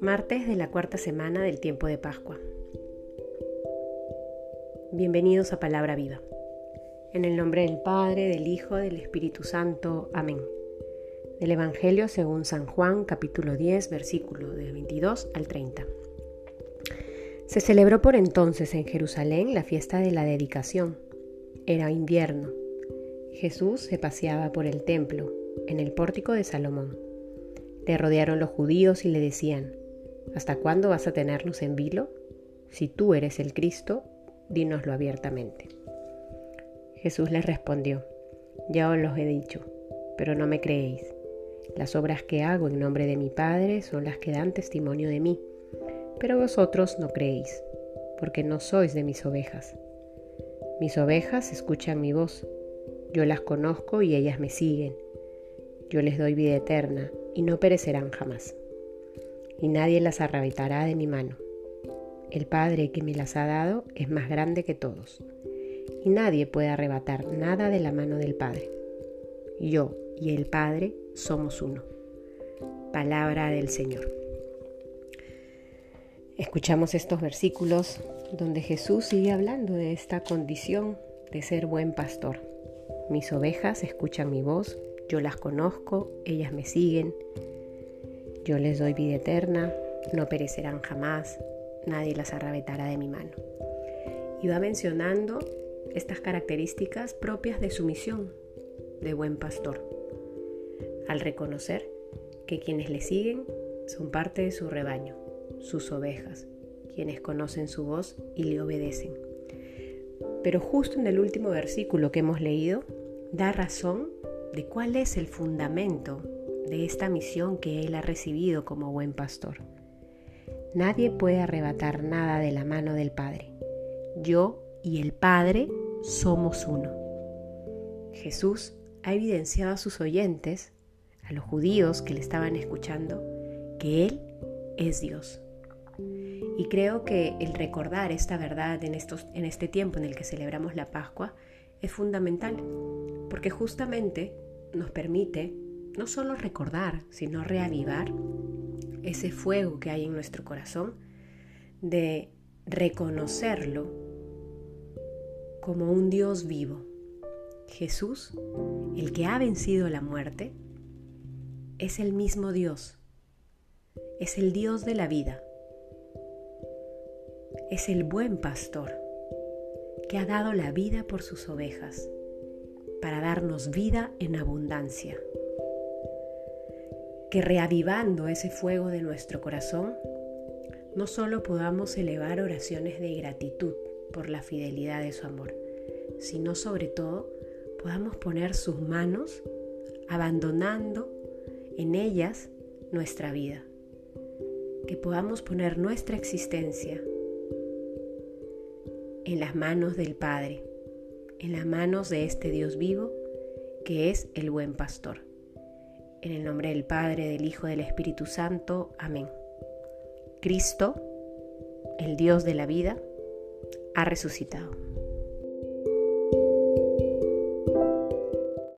Martes de la cuarta semana del tiempo de Pascua. Bienvenidos a Palabra Viva. En el nombre del Padre, del Hijo, del Espíritu Santo. Amén. Del Evangelio según San Juan, capítulo 10, versículo de 22 al 30. Se celebró por entonces en Jerusalén la fiesta de la dedicación. Era invierno. Jesús se paseaba por el templo, en el pórtico de Salomón. Le rodearon los judíos y le decían, ¿Hasta cuándo vas a tenernos en vilo? Si tú eres el Cristo, dínoslo abiertamente. Jesús les respondió, ya os los he dicho, pero no me creéis. Las obras que hago en nombre de mi Padre son las que dan testimonio de mí, pero vosotros no creéis, porque no sois de mis ovejas. Mis ovejas escuchan mi voz, yo las conozco y ellas me siguen. Yo les doy vida eterna y no perecerán jamás y nadie las arrebatará de mi mano. El Padre que me las ha dado es más grande que todos, y nadie puede arrebatar nada de la mano del Padre. Yo y el Padre somos uno. Palabra del Señor. Escuchamos estos versículos donde Jesús sigue hablando de esta condición de ser buen pastor. Mis ovejas escuchan mi voz, yo las conozco, ellas me siguen, yo les doy vida eterna, no perecerán jamás, nadie las arrebatará de mi mano. Y va mencionando estas características propias de su misión de buen pastor, al reconocer que quienes le siguen son parte de su rebaño, sus ovejas, quienes conocen su voz y le obedecen. Pero justo en el último versículo que hemos leído, da razón de cuál es el fundamento de esta misión que Él ha recibido como buen pastor. Nadie puede arrebatar nada de la mano del Padre. Yo y el Padre somos uno. Jesús ha evidenciado a sus oyentes, a los judíos que le estaban escuchando, que Él es Dios. Y creo que el recordar esta verdad en, estos, en este tiempo en el que celebramos la Pascua es fundamental, porque justamente nos permite no solo recordar, sino reavivar ese fuego que hay en nuestro corazón de reconocerlo como un Dios vivo. Jesús, el que ha vencido la muerte, es el mismo Dios, es el Dios de la vida, es el buen pastor que ha dado la vida por sus ovejas para darnos vida en abundancia. Que reavivando ese fuego de nuestro corazón, no solo podamos elevar oraciones de gratitud por la fidelidad de su amor, sino sobre todo podamos poner sus manos abandonando en ellas nuestra vida, que podamos poner nuestra existencia en las manos del Padre, en las manos de este Dios vivo que es el buen pastor. En el nombre del Padre, del Hijo, del Espíritu Santo. Amén. Cristo, el Dios de la vida, ha resucitado.